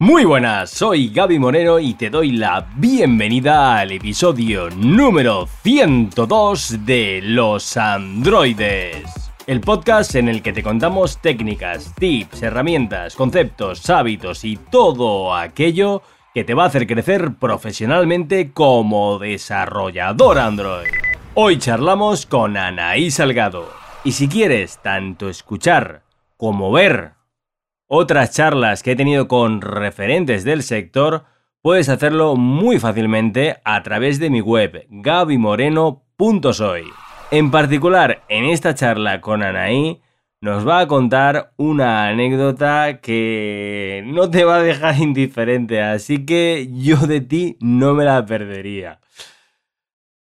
Muy buenas, soy Gaby Moreno y te doy la bienvenida al episodio número 102 de Los Androides. El podcast en el que te contamos técnicas, tips, herramientas, conceptos, hábitos y todo aquello que te va a hacer crecer profesionalmente como desarrollador Android. Hoy charlamos con Anaí Salgado. Y si quieres tanto escuchar como ver otras charlas que he tenido con referentes del sector, puedes hacerlo muy fácilmente a través de mi web gabimoreno.soy. En particular, en esta charla con Anaí, nos va a contar una anécdota que no te va a dejar indiferente, así que yo de ti no me la perdería.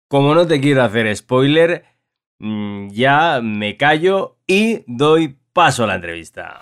Como no te quiero hacer spoiler, mm, ya me callo y doy paso a la entrevista.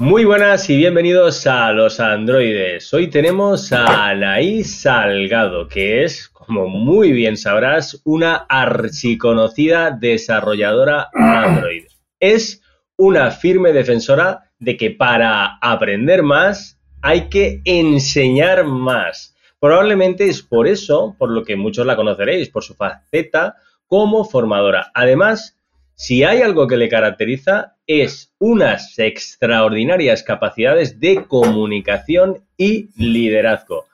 Muy buenas y bienvenidos a los androides. Hoy tenemos a Anaís Salgado, que es, como muy bien sabrás, una archiconocida desarrolladora Android. Es una firme defensora de que para aprender más hay que enseñar más. Probablemente es por eso, por lo que muchos la conoceréis, por su faceta como formadora. Además, si hay algo que le caracteriza es unas extraordinarias capacidades de comunicación y liderazgo.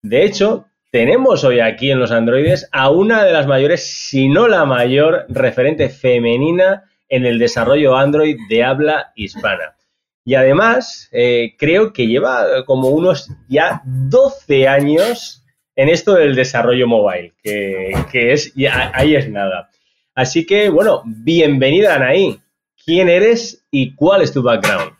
De hecho, tenemos hoy aquí en los androides a una de las mayores, si no la mayor, referente femenina en el desarrollo Android de habla hispana. Y además, eh, creo que lleva como unos ya 12 años en esto del desarrollo mobile, que, es, ahí es nada. Así que, bueno, bienvenida Anaí. ¿Quién eres y cuál es tu background?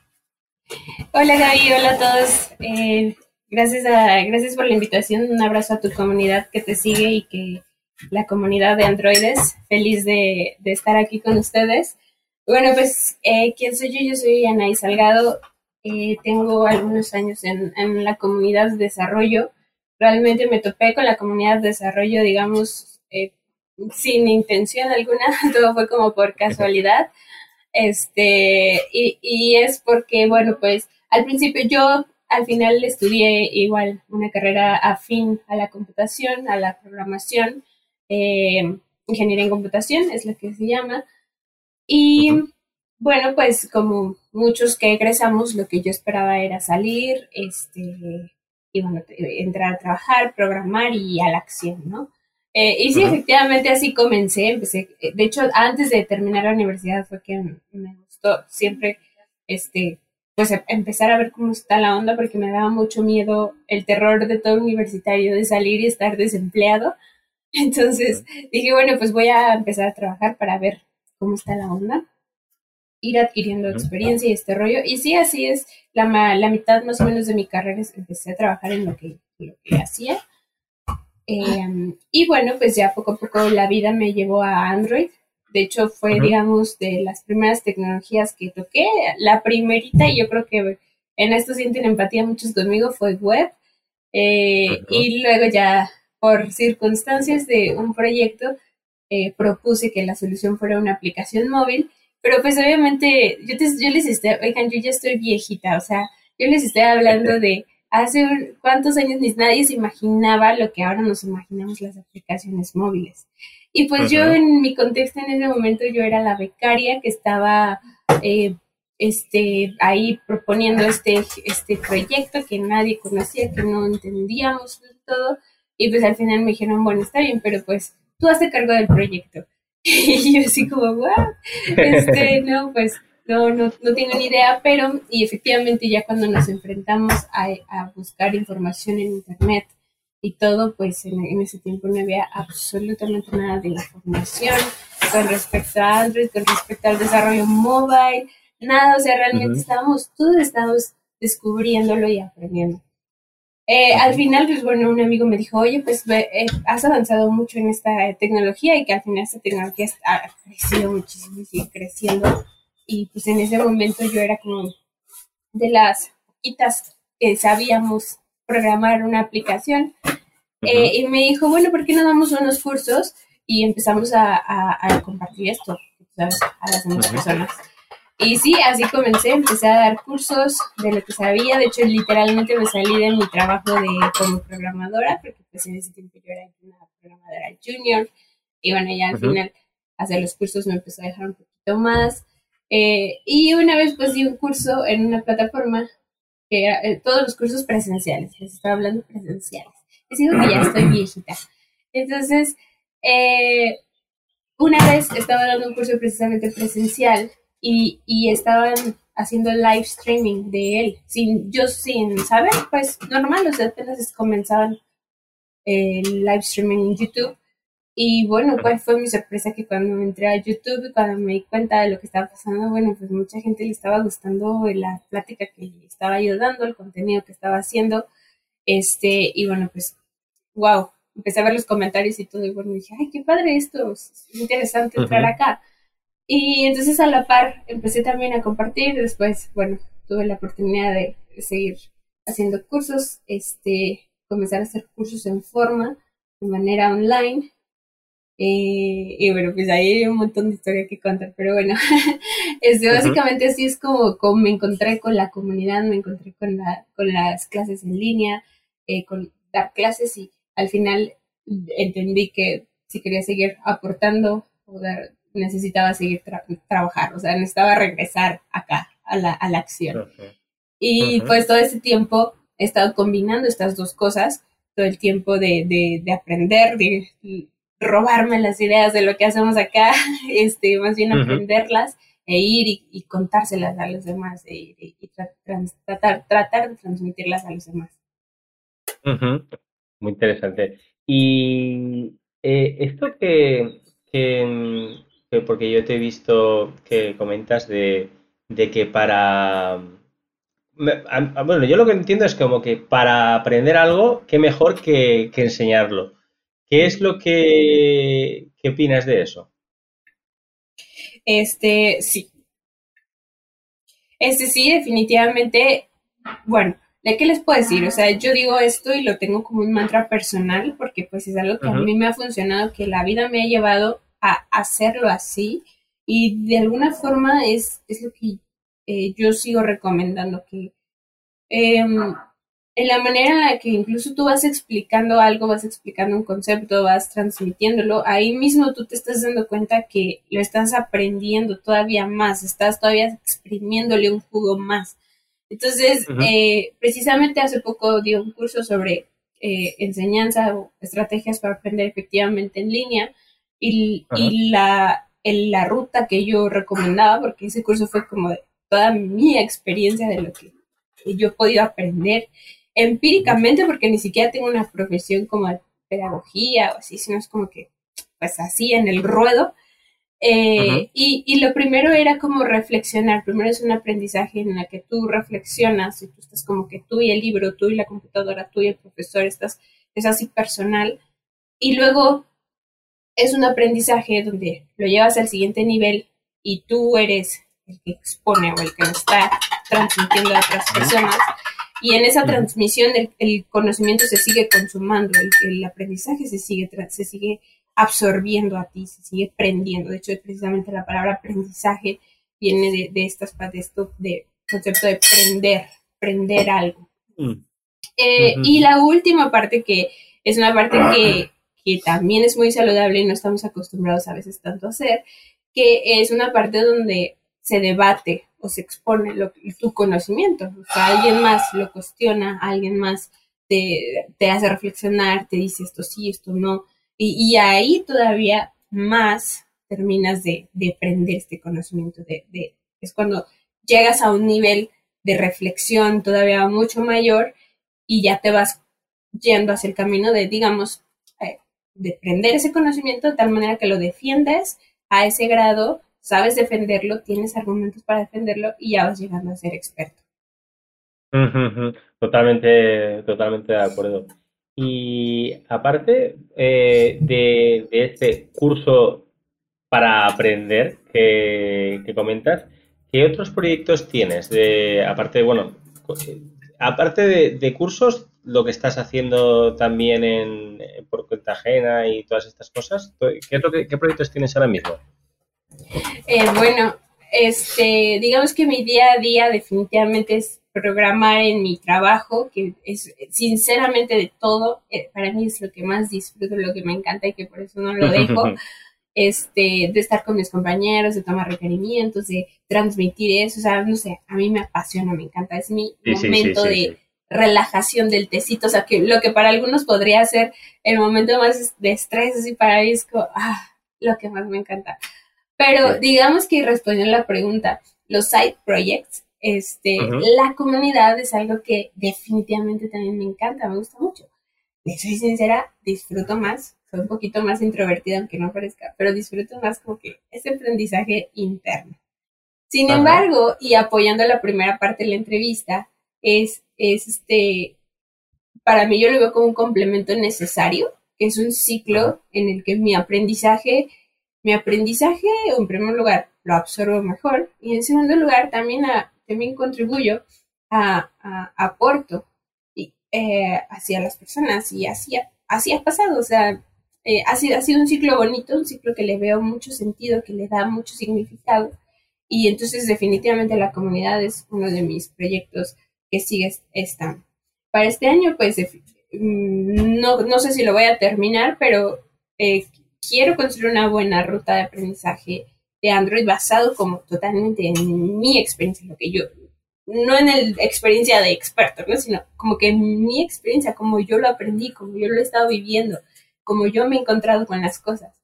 Hola Gaby, hola a todos. Eh, gracias, gracias por la invitación. Un abrazo a tu comunidad que te sigue y que la comunidad de androides. Feliz de, estar aquí con ustedes. Bueno, pues, eh, ¿quién soy yo? Yo soy Anaí Salgado. Eh, tengo algunos años en, en la comunidad de desarrollo. Realmente me topé con la comunidad de desarrollo, digamos, eh, sin intención alguna, todo fue como por casualidad. Este, y, y es porque, bueno, pues al principio yo al final estudié igual una carrera afín a la computación, a la programación, eh, ingeniería en computación es lo que se llama. Y bueno, pues como muchos que egresamos, lo que yo esperaba era salir, este, y bueno, entrar a trabajar, programar y a la acción, ¿no? Eh, y sí, efectivamente así comencé, empecé, eh, de hecho, antes de terminar la universidad fue que me gustó siempre, este, pues em, empezar a ver cómo está la onda, porque me daba mucho miedo el terror de todo universitario de salir y estar desempleado. Entonces dije, bueno, pues voy a empezar a trabajar para ver cómo está la onda, ir adquiriendo experiencia y este rollo. Y sí, así es, la, la mitad más o menos de mi carrera empecé a trabajar en lo que, lo que hacía Em, y bueno, pues ya poco a poco la vida me llevó a Android. De hecho, fue, digamos, de las primeras tecnologías que toqué. La primerita, y yo creo que en esto sienten empatía muchos conmigo, fue web. Eh, y luego ya, por circunstancias de un proyecto, eh, propuse que la solución fuera una aplicación móvil. Pero pues obviamente, yo, yo les estoy, oigan, yo ya estoy viejita, o sea, yo les estoy hablando de hace cuántos años ni nadie se imaginaba lo que ahora nos imaginamos las aplicaciones móviles. Y pues yo en mi contexto en ese momento yo era la becaria que estaba eh, este, ahí proponiendo este, este proyecto que nadie conocía, que no entendíamos del todo. Y pues al final me dijeron, bueno, está bien, pero pues tú haces cargo del proyecto. Y yo así como, wow, este, no, pues no, no, no tengo ni idea, pero y efectivamente ya cuando nos enfrentamos a, buscar información en Internet y todo, pues en, ese tiempo no había absolutamente nada de información con respecto a Android, con respecto al desarrollo mobile, nada, o sea, realmente estábamos, todos estábamos descubriéndolo y aprendiendo. Eh, al final, pues bueno, un amigo me dijo, oye, pues eh, has avanzado mucho en esta tecnología y que al final esta tecnología ha crecido muchísimo y sigue creciendo y pues en ese momento yo era como de las poquitas que sabíamos programar una aplicación. Eh, y me dijo, bueno, ¿por qué no damos unos cursos? Y empezamos a, compartir esto a las demás personas. Y sí, así comencé, empecé a dar cursos de lo que sabía, de hecho literalmente me salí de mi trabajo de como programadora, porque pues en ese tiempo yo era una programadora junior, y bueno, ya al final hacer los cursos me empezó a dejar un poquito más. Eh, y una vez pues di un curso en una plataforma que era eh, todos los cursos presenciales, les estaba hablando presenciales. Les digo que ya estoy viejita. Entonces, eh, una vez estaba dando un curso precisamente presencial y, y estaban haciendo live streaming de él, sin, yo sin saber, pues normal, o sea, apenas comenzaban el live streaming en YouTube. Y bueno, pues fue mi sorpresa que cuando entré a YouTube, cuando me di cuenta de lo que estaba pasando, bueno, pues mucha gente le estaba gustando la plática que estaba yo dando, el contenido que estaba haciendo. Este, y bueno, pues, wow, empecé a ver los comentarios y todo, y bueno, dije, ay, qué padre esto, es interesante entrar acá. Y entonces a la par empecé también a compartir, después, bueno, tuve la oportunidad de, seguir haciendo cursos, este, comenzar a hacer cursos en forma, de manera online. Eh, y bueno, pues ahí hay un montón de historia que contar, pero bueno, este, básicamente así es como, como, me encontré con la comunidad, me encontré con, la, con las clases en línea, eh, con dar clases y al final entendí que si quería seguir aportando o necesitaba seguir trabajar, o sea, necesitaba regresar acá a la, a la acción. Y pues todo ese tiempo he estado combinando estas dos cosas, todo el tiempo de, de, de aprender, de robarme las ideas de lo que hacemos acá, este, más bien aprenderlas e ir y, contárselas a los demás e y, tratar, tratar de transmitirlas a los demás. Muy interesante. Y eh, esto que, que, porque yo te he visto que comentas de, de que para... Bueno, yo lo que entiendo es como que para aprender algo, qué mejor que, que enseñarlo. ¿Qué es lo que, qué opinas de eso? Este, sí. Este sí, definitivamente, bueno, ¿De qué les puedo decir? O sea, yo digo esto y lo tengo como un mantra personal porque pues es algo que a mí me ha funcionado, que la vida me ha llevado a hacerlo así y de alguna forma es, es lo que eh, yo sigo recomendando, que em, en la manera en la que incluso tú vas explicando algo, vas explicando un concepto, vas transmitiéndolo, ahí mismo tú te estás dando cuenta que lo estás aprendiendo todavía más, estás todavía exprimiéndole un jugo más. Entonces, eh, precisamente hace poco di un curso sobre eh, enseñanza o estrategias para aprender efectivamente en línea y, la, la ruta que yo recomendaba, porque ese curso fue como de toda mi experiencia de lo que yo he podido aprender empíricamente, porque ni siquiera tengo una profesión como pedagogía o así, sino es como que, pues así en el ruedo, eh, y, y, lo primero era como reflexionar. Primero es un aprendizaje en el que tú reflexionas y tú estás como que tú y el libro, tú y la computadora, tú y el profesor, estás, es así personal. Y luego es un aprendizaje donde lo llevas al siguiente nivel y tú eres el que expone o el que lo está transmitiendo a otras personas. Y en esa transmisión el, el conocimiento se sigue consumando, el, el aprendizaje se sigue, se sigue absorbiendo a ti, se sigue prendiendo. De hecho, precisamente la palabra aprendizaje viene de, de estas de esto de concepto de prender, prender algo. Mm. Eh, y la última parte que es una parte que, que también es muy saludable y no estamos acostumbrados a veces tanto a hacer, que es una parte donde se debate o se expone lo, tu conocimiento. O sea, alguien más lo cuestiona, alguien más te, hace reflexionar, te dice esto sí, esto no. Y, ahí todavía más terminas de, de aprender este conocimiento. Es cuando llegas a un nivel de reflexión todavía mucho mayor y ya te vas yendo hacia el camino de, digamos, eh, de aprender ese conocimiento de tal manera que lo defiendes a ese grado, sabes defenderlo, tienes argumentos para defenderlo y ya vas llegando a ser experto. Totalmente, totalmente de acuerdo. Y aparte eh, de, este curso para aprender que, comentas, ¿qué otros proyectos tienes? De, aparte, bueno, aparte de, cursos, lo que estás haciendo también en, por cuenta ajena y todas estas cosas, ¿qué, qué proyectos tienes ahora mismo? Eh, bueno, este, digamos que mi día a día definitivamente es programar en mi trabajo, que es sinceramente de todo, eh, para mí es lo que más disfruto, lo que me encanta y que por eso no lo dejo. este, de estar con mis compañeros, de tomar requerimientos, de transmitir eso, o sea, no sé, a mí me apasiona, me encanta, es mi momento de relajación del tecito, o sea, que lo que para algunos podría ser el momento más de estrés, así para mí es como, ah, lo que más me encanta. Pero digamos que respondiendo a la pregunta, los side projects, este, la comunidad es algo que definitivamente también me encanta, me gusta mucho. Y soy sincera, disfruto más soy un poquito más introvertida, aunque no parezca, pero disfruto más como que ese aprendizaje interno. Sin embargo, y apoyando la primera parte de la entrevista, es, es este, para mí yo lo veo como un complemento necesario, que es un ciclo en el que mi aprendizaje, mi aprendizaje, en primer lugar, lo absorbo mejor, y en segundo lugar, también, también contribuyo a, a aporto y, eh, hacia las personas, y así, así ha pasado, o sea, eh, ha, sido, ha sido un ciclo bonito, un ciclo que le veo mucho sentido, que le da mucho significado. Y entonces definitivamente la comunidad es uno de mis proyectos que sigue estando. Para este año, pues mm, no, no sé si lo voy a terminar, pero eh, quiero construir una buena ruta de aprendizaje de Android basado como totalmente en mi experiencia, lo que yo, no en la experiencia de experto, ¿no? sino como que en mi experiencia, como yo lo aprendí, como yo lo he estado viviendo, como yo me he encontrado con las cosas.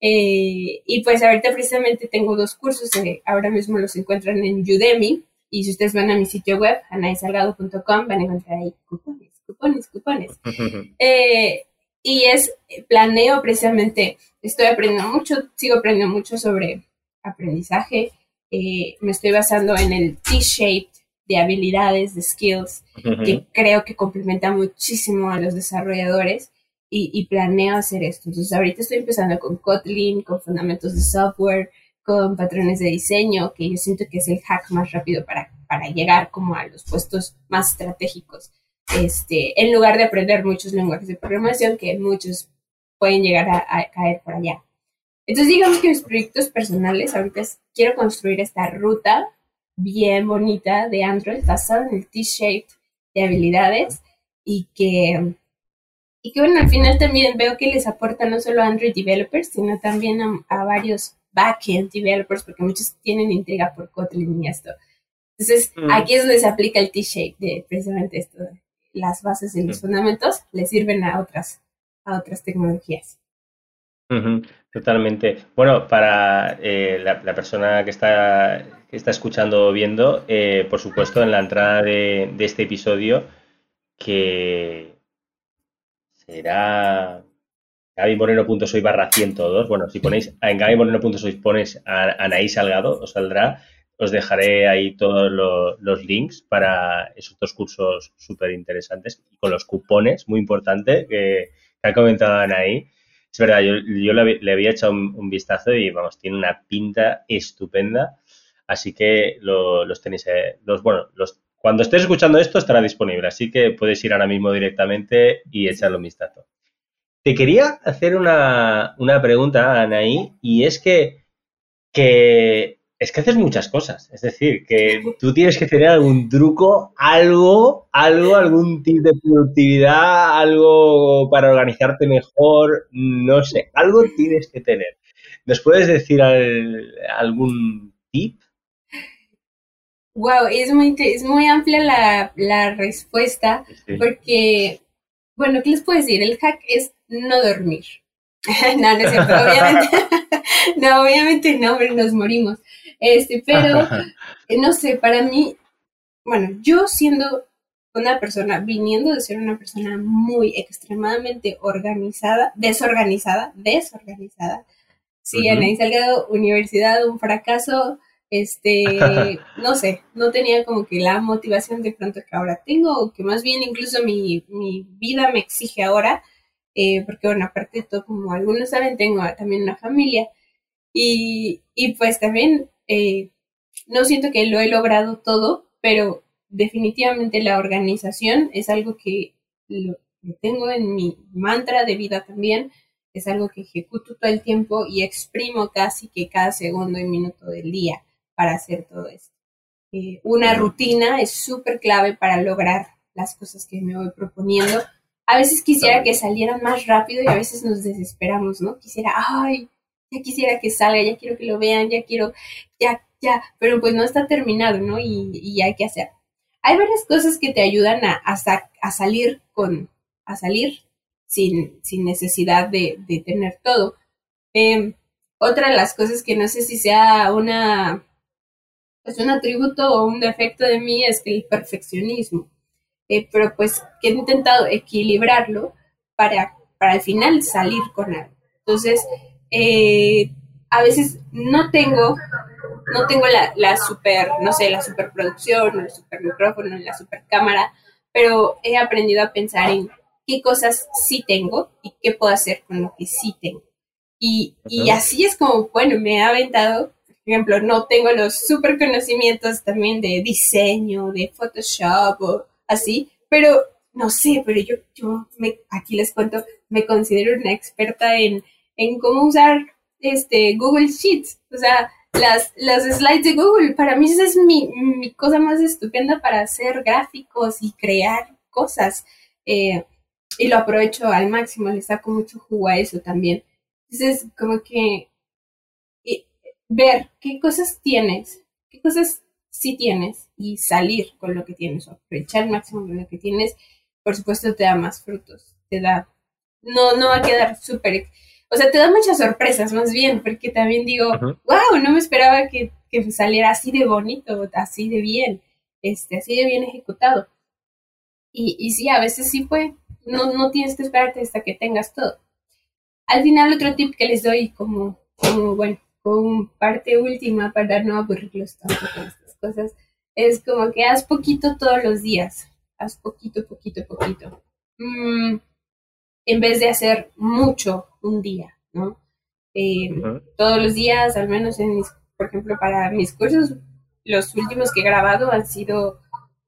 Eh, y pues ahorita precisamente tengo dos cursos, eh, ahora mismo los encuentran en Udemy, y si ustedes van a mi sitio web, anaisalgado.com, van a encontrar ahí cupones, cupones, cupones. Eh, y es, planeo precisamente, estoy aprendiendo mucho, sigo aprendiendo mucho sobre aprendizaje, me estoy basando en el T-shaped de habilidades, de skills, que creo que complementa muchísimo a los desarrolladores y, planeo hacer esto. Entonces ahorita estoy empezando con Kotlin, con fundamentos de software, con patrones de diseño, que yo siento que es el hack más rápido para, para llegar como a los puestos más estratégicos. Este, en lugar de aprender muchos lenguajes de programación que muchos pueden llegar a, caer por allá. Entonces digamos que mis proyectos personales, ahorita quiero construir esta ruta bien bonita de Android basada en el T-shaped de habilidades y que y que bueno, al final también veo que les aporta no solo a Android developers, sino también a, varios backend developers, porque muchos tienen intriga por Kotlin y esto. Entonces, mm. aquí es donde se aplica el T-shape de precisamente esto. Las bases y los fundamentos le sirven a otras, a otras tecnologías. Totalmente. Bueno, para eh, la, persona que está, que está escuchando o viendo, eh, por supuesto, en la entrada de, de este episodio, que, será gabymoreno.soy barra 102. Bueno, si ponéis en gabymoreno.soy pones a Anaí Salgado, os saldrá. Os dejaré ahí todos los, links para esos dos cursos súper interesantes y con los cupones, muy importante, que, ha comentado Anaí. Es verdad, yo, le, había echado un, vistazo y vamos, tiene una pinta estupenda. Así que los tenéis, eh, los, bueno, los cuando estés escuchando esto estará disponible, así que puedes ir ahora mismo directamente y echarle un vistazo. Te quería hacer una, pregunta, Anaí, y es que, que es que haces muchas cosas. Es decir, que tú tienes que tener algún truco, algo, algo, algún tip de productividad, algo para organizarte mejor, no sé, algo tienes que tener. ¿Nos puedes decir algún tip? Wow, es muy, es muy amplia la, la respuesta porque, bueno, ¿qué les puedo decir? El hack es no dormir. no, no es cierto, obviamente. no, obviamente no, nos morimos. Este, pero, no sé, para mí, bueno, yo siendo una persona, viniendo de ser una persona muy extremadamente organizada, desorganizada, desorganizada, sí, uh -huh. Salgado, universidad, un fracaso, este, no sé, no tenía como que la motivación de pronto que ahora tengo, o que más bien incluso mi, mi vida me exige ahora, eh, porque bueno, aparte de todo, como algunos saben, tengo también una familia, y, y pues también eh, no siento que lo he logrado todo, pero definitivamente la organización es algo que lo, tengo en mi mantra de vida también, es algo que ejecuto todo el tiempo y exprimo casi que cada segundo y minuto del día para hacer todo esto. Eh, una rutina es súper clave para lograr las cosas que me voy proponiendo. A veces quisiera que salieran más rápido y a veces nos desesperamos, ¿no? Quisiera, ay, ya quisiera que salga, ya quiero que lo vean, ya quiero, ya, ya, pero pues no está terminado, ¿no? Y, y hay que hacer. Hay varias cosas que te ayudan a, a, salir con, a salir sin, sin necesidad de, de tener todo. Em, otra de las cosas que no sé si sea una, pues un atributo o un defecto de mí es que el perfeccionismo. Eh, pero pues que he intentado equilibrarlo para, para al final salir con algo. Entonces, eh, a veces no tengo, no tengo la, la super, no sé, la superproducción, el super micrófono, la super cámara, pero he aprendido a pensar en qué cosas sí tengo y qué puedo hacer con lo que sí tengo. Y, y así es como, bueno, me ha aventado, por ejemplo, no tengo los super conocimientos también de diseño, de Photoshop o así, pero no sé, pero yo, yo me, aquí les cuento, me considero una experta en, en cómo usar este Google Sheets, o sea, las, las slides de Google, para mí esa es mi, mi cosa más estupenda para hacer gráficos y crear cosas. Eh, y lo aprovecho al máximo, le saco mucho jugo a eso también. Entonces, como que ver qué cosas tienes, qué cosas sí tienes y salir con lo que tienes, aprovechar al máximo lo que tienes, por supuesto te da más frutos, te da, no, no va a quedar súper, o sea, te da muchas sorpresas más bien, porque también digo, wow, no me esperaba que, que, saliera así de bonito, así de bien, este, así de bien ejecutado. Y, y sí, a veces sí fue, no, no tienes que esperarte hasta que tengas todo. Al final, otro tip que les doy como, como bueno, como parte última para no aburrirlos tanto con estas cosas, es como que haz poquito todos los días. Haz poquito, poquito, poquito. Mm, en vez de hacer mucho un día, ¿no? Eh, todos los días, al menos en mis, por ejemplo, para mis cursos, los últimos que he grabado han sido,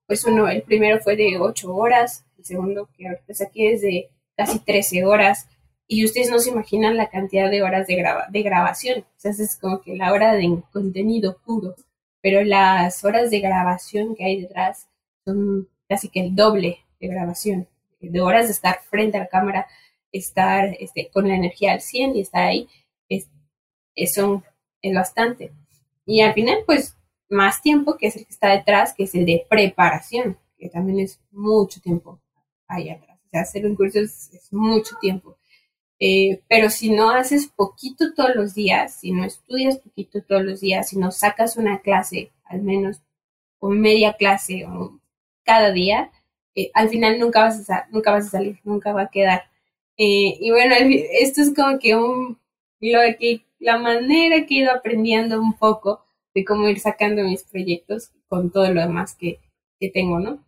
pues uno, el primero fue de ocho horas, el segundo que ahorita aquí es de casi 13 horas, y ustedes no se imaginan la cantidad de horas de, graba de grabación. O sea, es como que la hora de contenido puro, pero las horas de grabación que hay detrás son casi que el doble de grabación, de horas de estar frente a la cámara, estar este, con la energía al 100 y estar ahí, es, es bastante. Y al final, pues, más tiempo que es el que está detrás, que es el de preparación, que también es mucho tiempo ahí atrás. O sea, hacer un curso es mucho tiempo. Eh, pero si no haces poquito todos los días, si no estudias poquito todos los días, si no sacas una clase, al menos, o media clase, o cada día, eh, al final nunca vas, a, nunca vas a salir, nunca va a quedar. Eh, y bueno, esto es como que un, lo que, la manera que he ido aprendiendo un poco de cómo ir sacando mis proyectos con todo lo demás que, que tengo, ¿no?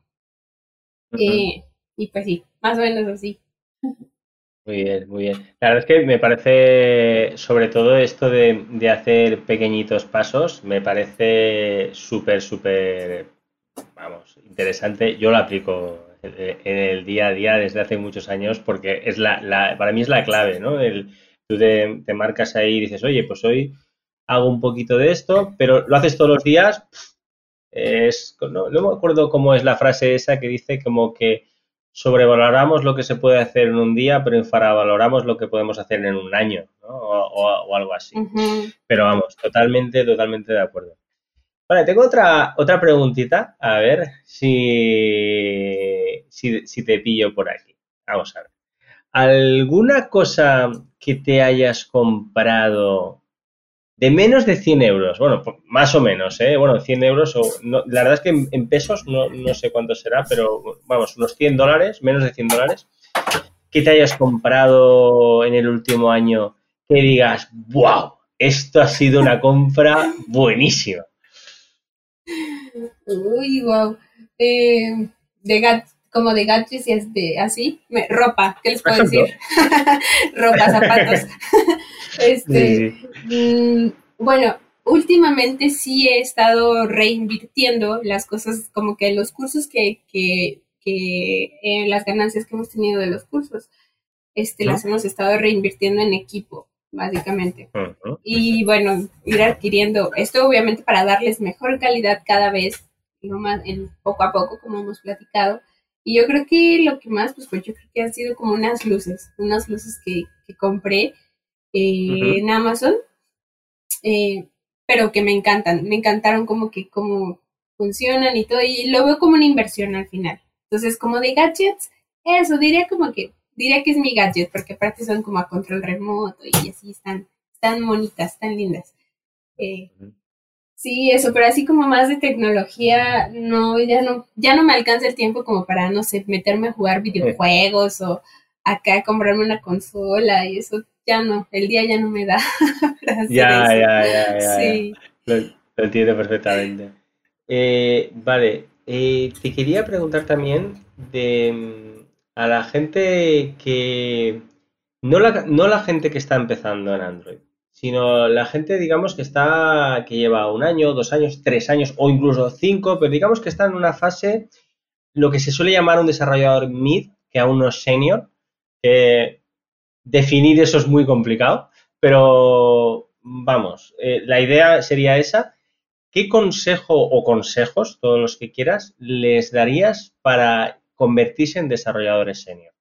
y pues sí, más o menos así. Muy bien, muy bien. La verdad es que me parece, sobre todo esto de, de hacer pequeñitos pasos, me parece súper, súper, vamos, interesante. Yo lo aplico en el día a día desde hace muchos años porque es la, la para mí es la clave, ¿no? El, tú te, te, marcas ahí y dices, oye, pues hoy hago un poquito de esto, pero lo haces todos los días. Es, no, no me acuerdo cómo es la frase esa que dice como que sobrevaloramos lo que se puede hacer en un día, pero infravaloramos lo que podemos hacer en un año, ¿no? o, algo así. Pero vamos, totalmente, totalmente de acuerdo. Vale, tengo otra, otra preguntita, a ver si, si, te pillo por aquí. Vamos a ver. ¿Alguna cosa que te hayas comprado de menos de 100 euros, bueno, más o menos, ¿eh? Bueno, 100 euros, o, la verdad es que en, pesos no, no, sé cuánto será, pero vamos, unos 100 dólares, menos de 100 dólares, que te hayas comprado en el último año que digas, wow, esto ha sido una compra buenísima. Uy, wow. Eh, de como de gadgets y de, así, ropa, ¿qué les puedo decir? ropa, zapatos. este, mm, bueno, últimamente sí he estado reinvirtiendo las cosas, como que los cursos que, que, que eh, las ganancias que hemos tenido de los cursos, este, las hemos estado reinvirtiendo en equipo. básicamente. Y bueno, ir adquiriendo esto obviamente para darles mejor calidad cada vez, no más, en, poco a poco, como hemos platicado. Y yo creo que lo que más, pues, pues yo creo que han sido como unas luces, unas luces que, que compré eh, en Amazon, eh, pero que me encantan, me encantaron como que cómo funcionan y todo, y lo veo como una inversión al final. Entonces, como de gadgets, eso, diría como que diría que es mi gadget, porque aparte son como a control remoto y así están, tan bonitas, tan lindas. Eh, sí, eso, pero así como más de tecnología, no, ya no, ya no me alcanza el tiempo como para, no sé, meterme a jugar videojuegos o acá comprarme una consola y eso ya no, el día ya no me da. ya, ya, ya, ya, Sí. Lo, entiendo perfectamente. Eh, vale, eh, te quería preguntar también de a la gente que. No la, no la gente que está empezando en Android, sino la gente, digamos, que está. que lleva un año, dos años, tres años o incluso cinco, pero digamos que está en una fase. lo que se suele llamar un desarrollador mid, que aún no es senior. definir eso es muy complicado, pero vamos, eh, la idea sería esa. ¿Qué consejo o consejos, todos los que quieras, les darías para convertirse en desarrolladores senior?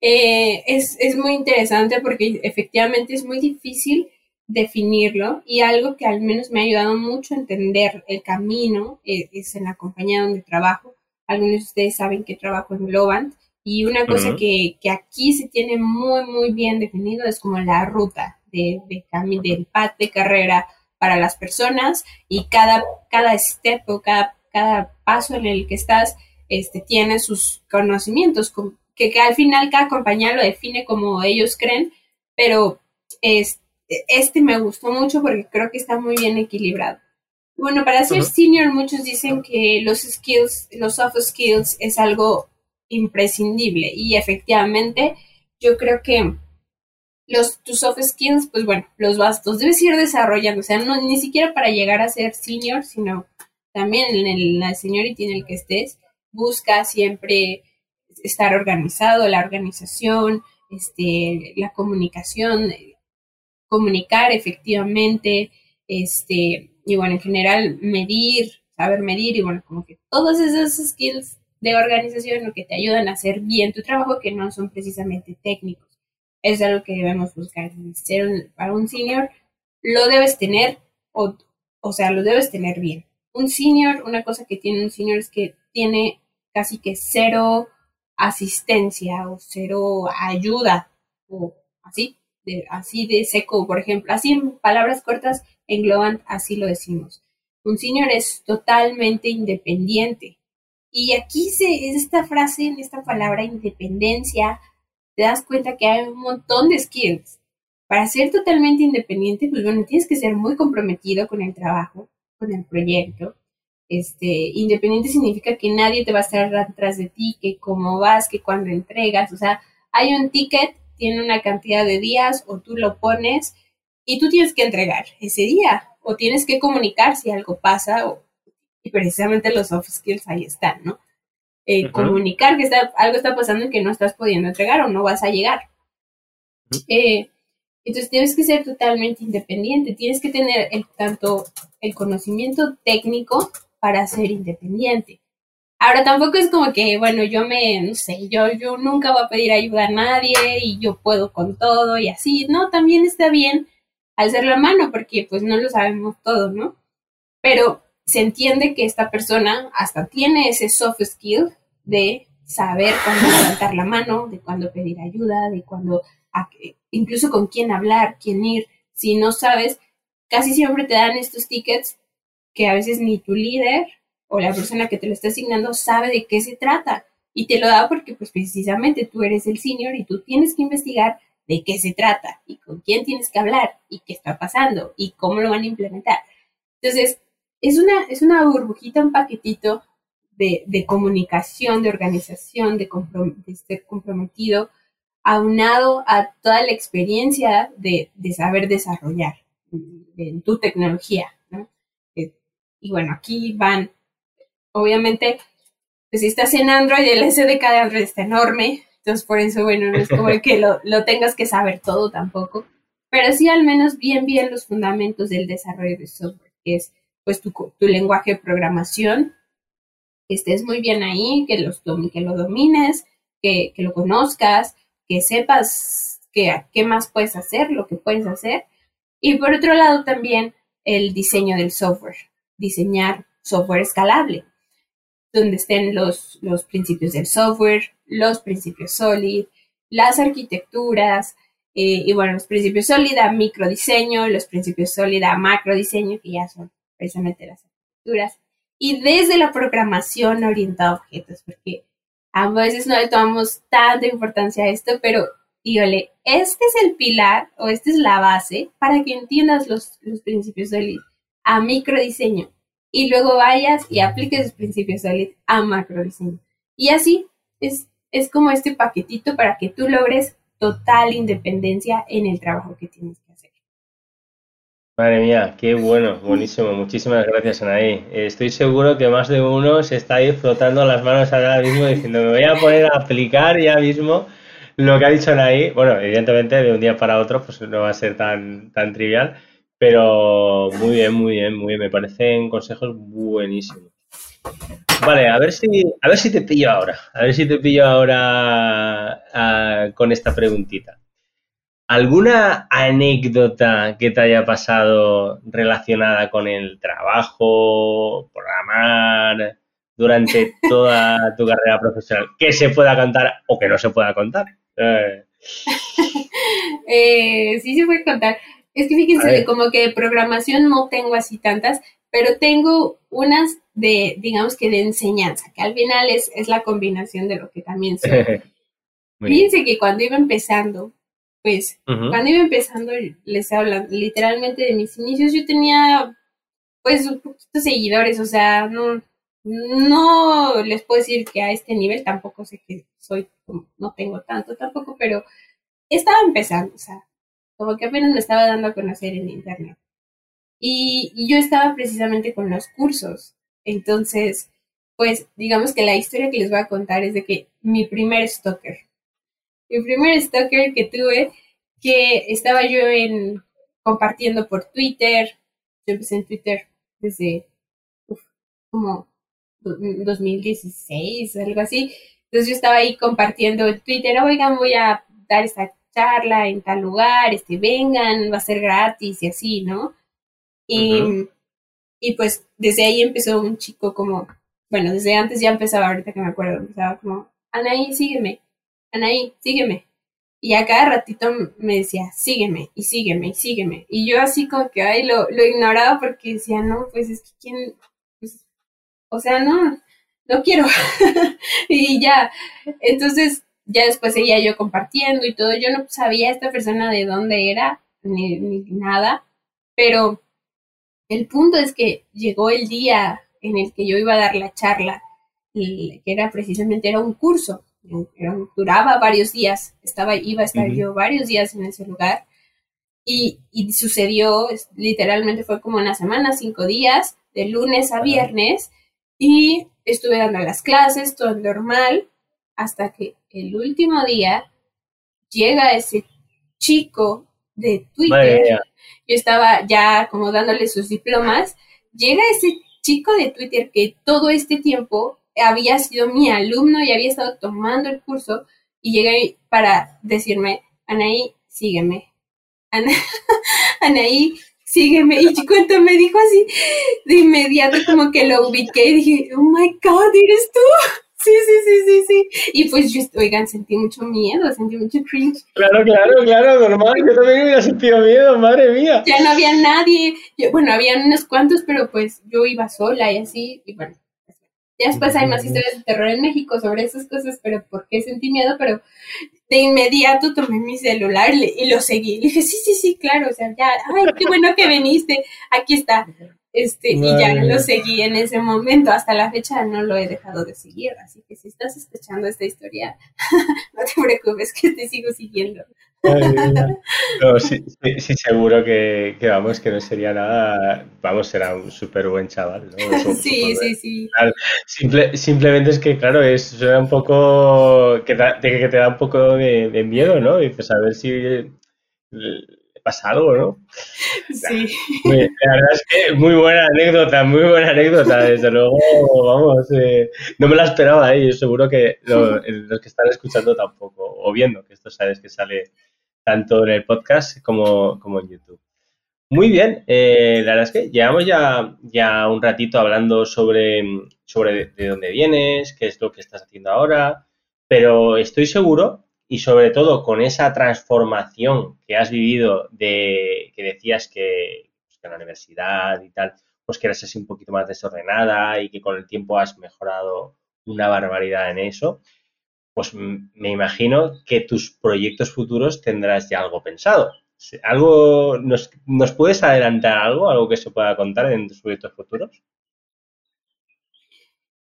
Eh, es, muy interesante porque efectivamente es muy difícil definirlo y algo que al menos me ha ayudado mucho a entender el camino eh, es en la compañía donde trabajo. Algunos de ustedes saben que trabajo en Globant y una cosa que, aquí se tiene muy, muy bien definido es como la ruta de, de del path de carrera para las personas y cada, cada step o cada cada paso en el que estás este, tiene sus conocimientos, que, al final cada compañía lo define como ellos creen, pero este me gustó mucho porque creo que está muy bien equilibrado. Bueno, para ser senior muchos dicen que los skills, los soft skills es algo imprescindible y efectivamente yo creo que los, tus soft skills, pues bueno, los vastos debes ir desarrollando, o sea, no, ni siquiera para llegar a ser senior, sino también en el, la seniority en el que estés, busca siempre estar organizado, la organización, este, la comunicación, comunicar efectivamente, este, y bueno, en general medir, saber medir, y bueno, como que todos esos skills de organización lo que te ayudan a hacer bien tu trabajo, que no son precisamente técnicos. Es algo que debemos buscar. Ser para un senior, lo debes tener, o, o sea, lo debes tener bien un senior, una cosa que tiene un senior es que tiene casi que cero asistencia o cero ayuda o así, de, así de seco, por ejemplo, así en palabras cortas engloban, así lo decimos. Un senior es totalmente independiente. Y aquí se, esta frase, en esta palabra independencia, te das cuenta que hay un montón de skills. Para ser totalmente independiente, pues bueno, tienes que ser muy comprometido con el trabajo, con el proyecto. Este, independiente significa que nadie te va a estar atrás de ti, que cómo vas, que cuando entregas, o sea, hay un ticket, tiene una cantidad de días o tú lo pones y tú tienes que entregar ese día o tienes que comunicar si algo pasa o, y precisamente los soft skills ahí están, ¿no? Eh, comunicar que está, algo está pasando y que no estás pudiendo entregar o no vas a llegar. eh, entonces tienes que ser totalmente independiente, tienes que tener el, tanto el conocimiento técnico para ser independiente. Ahora tampoco es como que, bueno, yo me, no sé, yo, yo nunca voy a pedir ayuda a nadie y yo puedo con todo y así, no, también está bien hacer la mano porque pues no lo sabemos todo, ¿no? Pero se entiende que esta persona hasta tiene ese soft skill de saber cuándo levantar la mano, de cuándo pedir ayuda, de cuándo incluso con quién hablar, quién ir. Si no sabes, casi siempre te dan estos tickets que a veces ni tu líder o la persona que te lo está asignando sabe de qué se trata. Y te lo da porque pues precisamente tú eres el senior y tú tienes que investigar de qué se trata y con quién tienes que hablar y qué está pasando y cómo lo van a implementar. Entonces, es una, es una burbujita, un paquetito de, de comunicación, de organización, de, de ser comprometido aunado a toda la experiencia de, saber desarrollar en tu tecnología. Y bueno, aquí van, obviamente, pues si estás en Android, el SDK de Android está enorme, Entonces, por eso, bueno, no es como que lo, lo tengas que saber todo tampoco, pero sí al menos bien, bien los fundamentos del desarrollo de software, que es pues tu, tu lenguaje de programación, que estés muy bien ahí, que, los, que lo domines, que, que lo conozcas, que sepas que, qué más puedes hacer, lo que puedes hacer. Y por otro lado también el diseño del software, diseñar software escalable, donde estén los, los principios del software, los principios SOLID, las arquitecturas, eh, y bueno, los principios SOLID a microdiseño, los principios SOLID a macrodiseño, que ya son precisamente las arquitecturas, y desde la programación orientada a objetos, porque a veces no le tomamos tanta importancia a esto, pero dígale, este es el pilar o esta es la base para que entiendas los, los principios SOLID a microdiseño y luego vayas y apliques los principios SOLID a macrodiseño. Y así es, es como este paquetito para que tú logres total independencia en el trabajo que tienes que hacer. Madre mía, qué bueno, buenísimo. Muchísimas gracias, Anaí. Estoy seguro que más de uno se está ahí frotando las manos ahora mismo diciendo, me voy a poner a aplicar ya mismo lo que ha dicho Anaí. Bueno, evidentemente de un día para otro pues no va a ser tan, tan trivial, pero muy bien, muy bien, muy bien. Me parecen consejos buenísimos. Vale, a ver si, a ver si te pillo ahora. A ver si te pillo ahora ah, con esta preguntita. ¿Alguna anécdota que te haya pasado relacionada con el trabajo, programar, durante toda tu carrera profesional, que se pueda contar o que no se pueda contar? Eh. eh sí se puede contar. Es que fíjense, como que de programación no tengo así tantas, pero tengo unas de, digamos que de enseñanza, que al final es, es la combinación de lo que también soy. Fíjense que cuando iba empezando, pues, cuando iba empezando, les hablan literalmente de mis inicios, yo tenía, pues, un poquito seguidores, o sea, no, no les puedo decir que a este nivel tampoco sé que soy, no tengo tanto tampoco, pero estaba empezando, o sea, como que apenas me estaba dando a conocer en internet. Y, yo estaba precisamente con los cursos. Entonces, pues digamos que la historia que les voy a contar es de que mi primer stalker, mi primer stalker que tuve, que estaba yo en compartiendo por Twitter, yo empecé en Twitter desde como 2016, algo así. Entonces yo estaba ahí compartiendo en Twitter, oigan, voy a dar esta charla en tal lugar, este, vengan, va a ser gratis y así, ¿no? Y, y pues desde ahí empezó un chico como, bueno, desde antes ya empezaba, ahorita que me acuerdo, empezaba como, Anaí, sígueme, Anaí, sígueme. Y a cada ratito me decía, sígueme, y sígueme, y sígueme. Y yo así como que, ay, lo, lo ignoraba porque decía, no, pues es que quién, pues, o sea, no, no quiero. y ya, entonces ya después seguía yo compartiendo y todo. Yo no sabía esta persona de dónde era, ni, ni nada, pero el punto es que llegó el día en el que yo iba a dar la charla, que era precisamente era un curso, duraba varios días, estaba, iba a estar yo varios días en ese lugar. Y, y, sucedió, literalmente fue como una semana, cinco días, de lunes a viernes, y estuve dando las clases, todo normal, hasta que el último día llega ese chico de Twitter yo estaba ya como dándole sus diplomas, llega ese chico de Twitter que todo este tiempo había sido mi alumno y había estado tomando el curso y llega para decirme, Anaí, sígueme. Anaí, sígueme. Y cuento me dijo así, de inmediato como que lo ubiqué y dije, oh my God, ¿eres tú? Sí, sí, sí, sí, sí. Y pues yo, oigan, sentí mucho miedo, sentí mucho cringe. Claro, claro, claro, normal. Yo también hubiera sentido miedo, madre mía. Ya no había nadie. bueno, habían unos cuantos, pero pues yo iba sola y así. Y bueno, ya después hay más historias de terror en México sobre esas cosas, pero ¿por qué sentí miedo? Pero de inmediato tomé mi celular y lo seguí. Le dije, sí, sí, sí, claro, o sea, ya, ay, qué bueno que viniste, aquí está. Este, y ya lo seguí en ese momento. Hasta la fecha no lo he dejado de seguir. Así que si estás escuchando esta historia, no te preocupes que te sigo siguiendo. No, sí, sí, seguro que, vamos, que no sería nada, vamos, será un súper buen chaval, ¿no? sí, sí, sí. simplemente es que, claro, es suena un poco, que, que te da un poco de, miedo, ¿no? Dices, a ver si pasa algo, ¿no? Sí. la verdad es que muy buena anécdota, muy buena anécdota, desde luego, vamos, eh, no me la esperaba, ¿eh? yo seguro que los que están escuchando tampoco, o viendo, que esto sabes que sale tanto en el podcast como, como en YouTube. Muy bien, eh, la verdad es que llevamos ya, ya un ratito hablando sobre, sobre de dónde vienes, qué es lo que estás haciendo ahora, pero estoy seguro y sobre todo con esa transformación que has vivido de que decías que, pues, en la universidad y tal, pues que eras así un poquito más desordenada y que con el tiempo has mejorado una barbaridad en eso, pues me imagino que tus proyectos futuros tendrás ya algo pensado. ¿Algo, nos, nos puedes adelantar algo, algo que se pueda contar en tus proyectos futuros?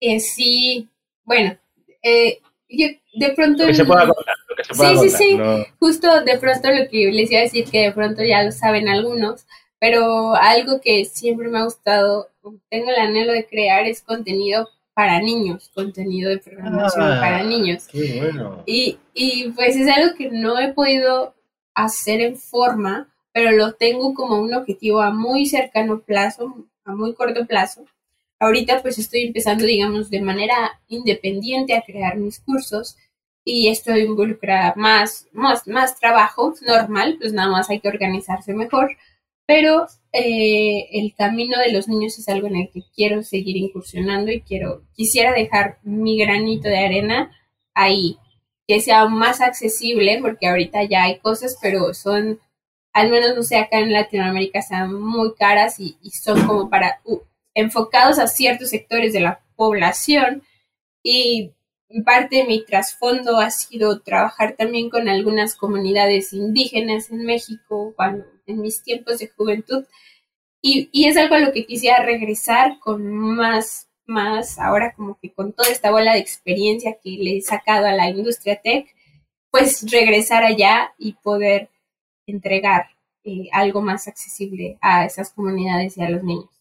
Eh, sí, bueno, eh, de pronto... que se pueda contar, sí, sí, sí, justo de pronto lo que les iba a decir, que de pronto ya lo saben algunos, pero algo que siempre me ha gustado, tengo el anhelo de crear, es contenido para niños, contenido de programación ah, para niños. Qué bueno. Y, y pues es algo que no he podido hacer en forma, pero lo tengo como un objetivo a muy cercano plazo, a muy corto plazo. Ahorita pues estoy empezando, digamos, de manera independiente a crear mis cursos y esto involucra más, más, más trabajo normal, pues nada más hay que organizarse mejor, pero eh, el camino de los niños es algo en el que quiero seguir incursionando y quiero, quisiera dejar mi granito de arena ahí, que sea más accesible, porque ahorita ya hay cosas, pero son, al menos no sé, acá en Latinoamérica están muy caras y, son como para enfocados a ciertos sectores de la población y parte de mi trasfondo ha sido trabajar también con algunas comunidades indígenas en México cuando, en mis tiempos de juventud. Y, es algo a lo que quisiera regresar con más, más, ahora como que con toda esta bola de experiencia que le he sacado a la industria tech, pues regresar allá y poder entregar eh, algo más accesible a esas comunidades y a los niños.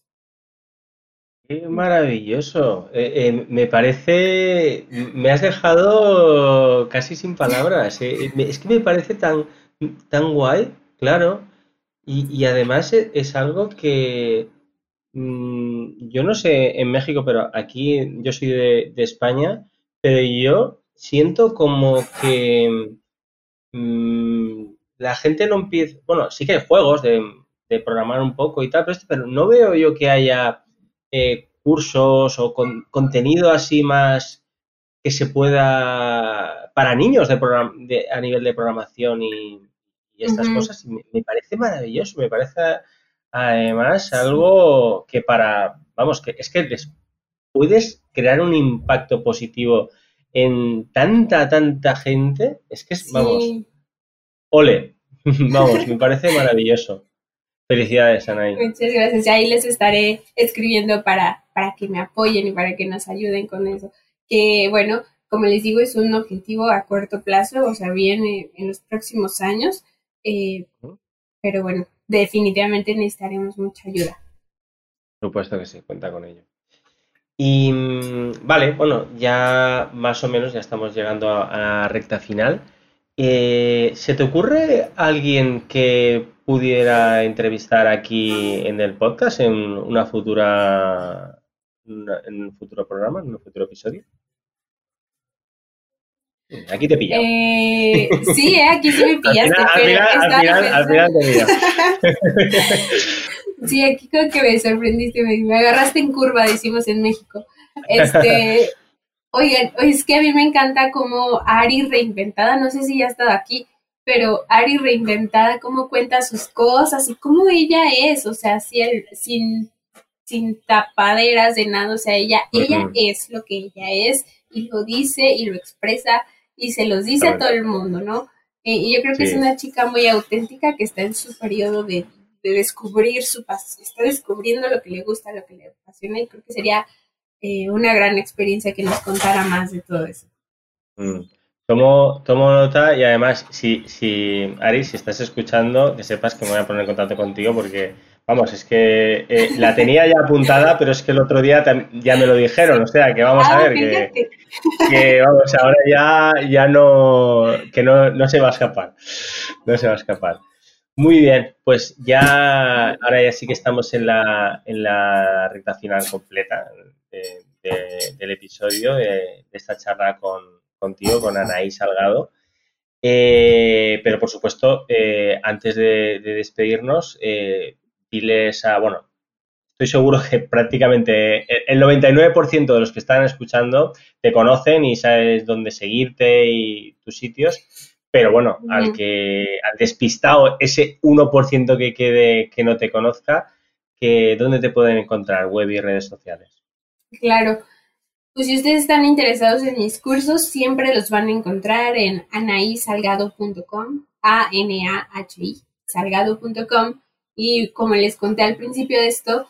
Qué maravilloso. Eh, eh, me parece, me has dejado casi sin palabras. Eh. Es que me parece tan, tan guay, claro. Y, además e, es, algo que mm, yo no sé en México, pero aquí yo soy de, España, pero yo siento como que mm, la gente no empieza, bueno, sí que hay juegos de, de programar un poco y tal, pero no veo yo que haya eh, cursos o con, contenido así más que se pueda para niños de, a nivel de programación y, estas cosas. me, parece maravilloso, me parece además algo que para, vamos, que es que puedes crear un impacto positivo en tanta, tanta gente. Es que es, vamos, ole, vamos, me parece maravilloso. Felicidades, Anaí. Muchas gracias. Y ahí les estaré escribiendo para, para que me apoyen y para que nos ayuden con eso. Que bueno, como les digo, es un objetivo a corto plazo, o sea, viene en los próximos años. Eh, pero bueno, definitivamente necesitaremos mucha ayuda. Por supuesto que sí, cuenta con ello. Y mm, vale, bueno, ya más o menos ya estamos llegando a, la recta final. Eh, ¿Se te ocurre alguien que pudiera entrevistar aquí en el podcast en una futura en un futuro programa, en un futuro episodio? Aquí te pillado. Eh, sí, eh, aquí sí me pillaste. al final, al final, te sí, aquí creo que me sorprendiste, me, agarraste en curva, decimos en México. Este, oigan, es que a mí me encanta como Ari reinventada, no sé si ya ha estado aquí, pero Ari reinventada, cómo cuenta sus cosas y cómo ella es, o sea, sin, sin tapaderas de nada, o sea, ella, ella es lo que ella es y lo dice y lo expresa y se los dice a todo el mundo, ¿no? Eh, y yo creo que es una chica muy auténtica que está en su periodo de, descubrir su pasión, está descubriendo lo que le gusta, lo que le apasiona y creo que sería eh, una gran experiencia que nos contara más de todo eso. Mm. Tomo, tomo nota y además, si, si, Ari, si estás escuchando, que sepas que me voy a poner en contacto contigo porque, vamos, es que eh, la tenía ya apuntada, pero es que el otro día ya me lo dijeron, o sea, que vamos a ah, ver que, vamos, ahora ya, ya no, que no, no se va a escapar, no se va a escapar. Muy bien, pues ya, ahora ya sí que estamos en la, en la recta final completa del episodio, de esta charla con contigo, con Anaí Salgado. Eh, pero por supuesto, eh, antes de, despedirnos, eh, diles a, bueno, estoy seguro que prácticamente el 99% de los que están escuchando te conocen y sabes dónde seguirte y tus sitios, pero bueno, al que al despistado, ese 1% que quede que no te conozca, que, ¿dónde te pueden encontrar web y redes sociales? Claro, pues si ustedes están interesados en mis cursos, siempre los van a encontrar en anaisalgado.com, A-N-A-H-I, salgado.com. Y como les conté al principio de esto,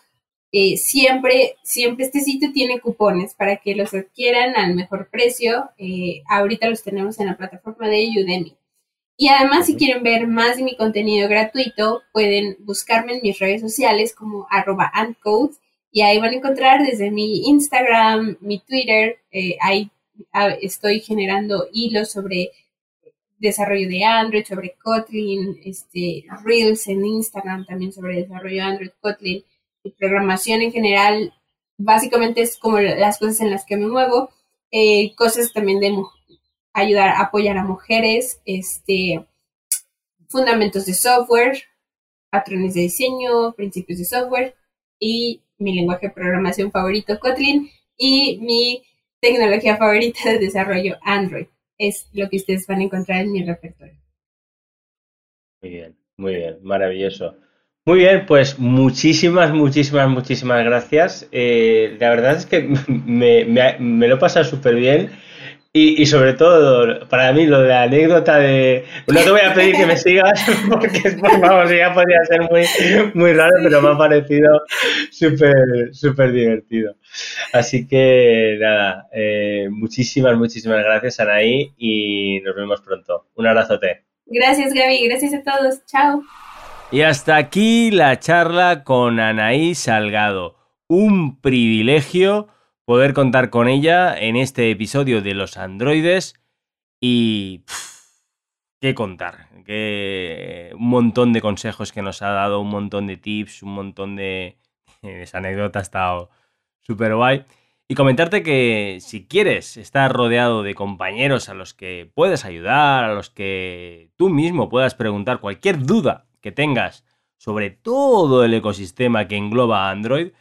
eh, siempre, siempre este sitio tiene cupones para que los adquieran al mejor precio. Eh, ahorita los tenemos en la plataforma de Udemy. Y además, si quieren ver más de mi contenido gratuito, pueden buscarme en mis redes sociales como arroba andcode y ahí van a encontrar desde mi Instagram, mi Twitter, eh, ahí ah, estoy generando hilos sobre desarrollo de Android, sobre Kotlin, este, Reels en Instagram también sobre desarrollo de Android, Kotlin y programación en general. Básicamente es como las cosas en las que me muevo. Eh, cosas también de ayudar apoyar a mujeres, este, fundamentos de software, patrones de diseño, principios de software y mi lenguaje de programación favorito, Kotlin, y mi tecnología favorita de desarrollo, Android. Es lo que ustedes van a encontrar en mi repertorio. Muy bien, muy bien, maravilloso. Muy bien, pues muchísimas, muchísimas, muchísimas gracias. Eh, la verdad es que me, me lo he pasado súper bien. Y, sobre todo, para mí, lo de la anécdota de. No te voy a pedir que me sigas, porque vamos, ya podría ser muy, muy raro, pero me ha parecido súper, súper divertido. Así que, nada, eh, muchísimas, muchísimas gracias, Anaí, y nos vemos pronto. Un abrazote. Gracias, Gaby. Gracias a todos. Chao. Y hasta aquí la charla con Anaí Salgado. Un privilegio poder contar con ella en este episodio de los androides y... ¿Qué contar? Que un montón de consejos que nos ha dado, un montón de tips, un montón de... Esa anécdota ha estado súper guay. Y comentarte que si quieres estar rodeado de compañeros a los que puedes ayudar, a los que tú mismo puedas preguntar cualquier duda que tengas sobre todo el ecosistema que engloba Android,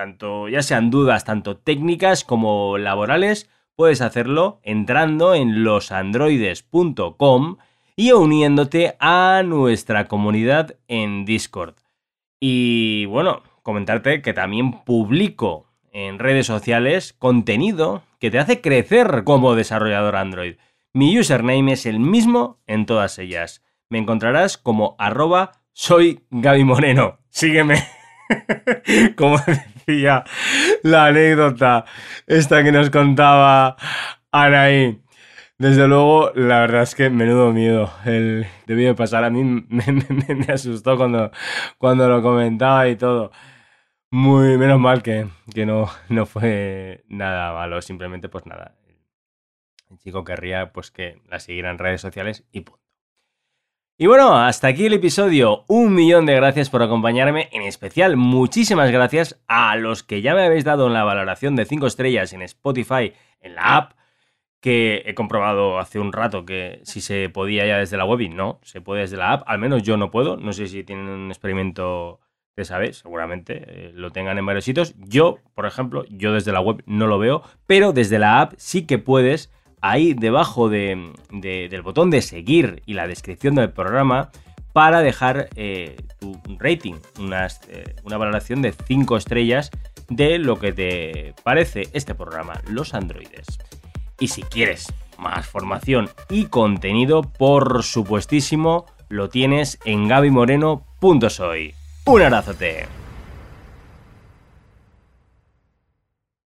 tanto ya sean dudas tanto técnicas como laborales, puedes hacerlo entrando en losandroides.com y uniéndote a nuestra comunidad en Discord. Y bueno, comentarte que también publico en redes sociales contenido que te hace crecer como desarrollador Android. Mi username es el mismo en todas ellas. Me encontrarás como arroba soy Gaby Moreno. Sígueme. como la anécdota esta que nos contaba Anaí. Desde luego, la verdad es que menudo miedo el debió pasar. A mí me, asustó cuando, cuando lo comentaba y todo. Muy menos mal que, que no, no fue nada malo. Simplemente, pues nada. El chico querría pues que la siguiera en redes sociales y. Y bueno, hasta aquí el episodio. Un millón de gracias por acompañarme. En especial, muchísimas gracias a los que ya me habéis dado en la valoración de 5 estrellas en Spotify, en la app, que he comprobado hace un rato que si se podía ya desde la web y no, se puede desde la app. Al menos yo no puedo. No sé si tienen un experimento que sabes, seguramente eh, lo tengan en varios sitios. Yo, por ejemplo, yo desde la web no lo veo, pero desde la app sí que puedes ahí debajo del botón de seguir y la descripción del programa para dejar eh, tu rating, eh, una valoración de 5 estrellas de lo que te parece este programa, los androides. Y si quieres más formación y contenido, por supuestísimo, lo tienes en gabimoreno.soy. Un abrazote.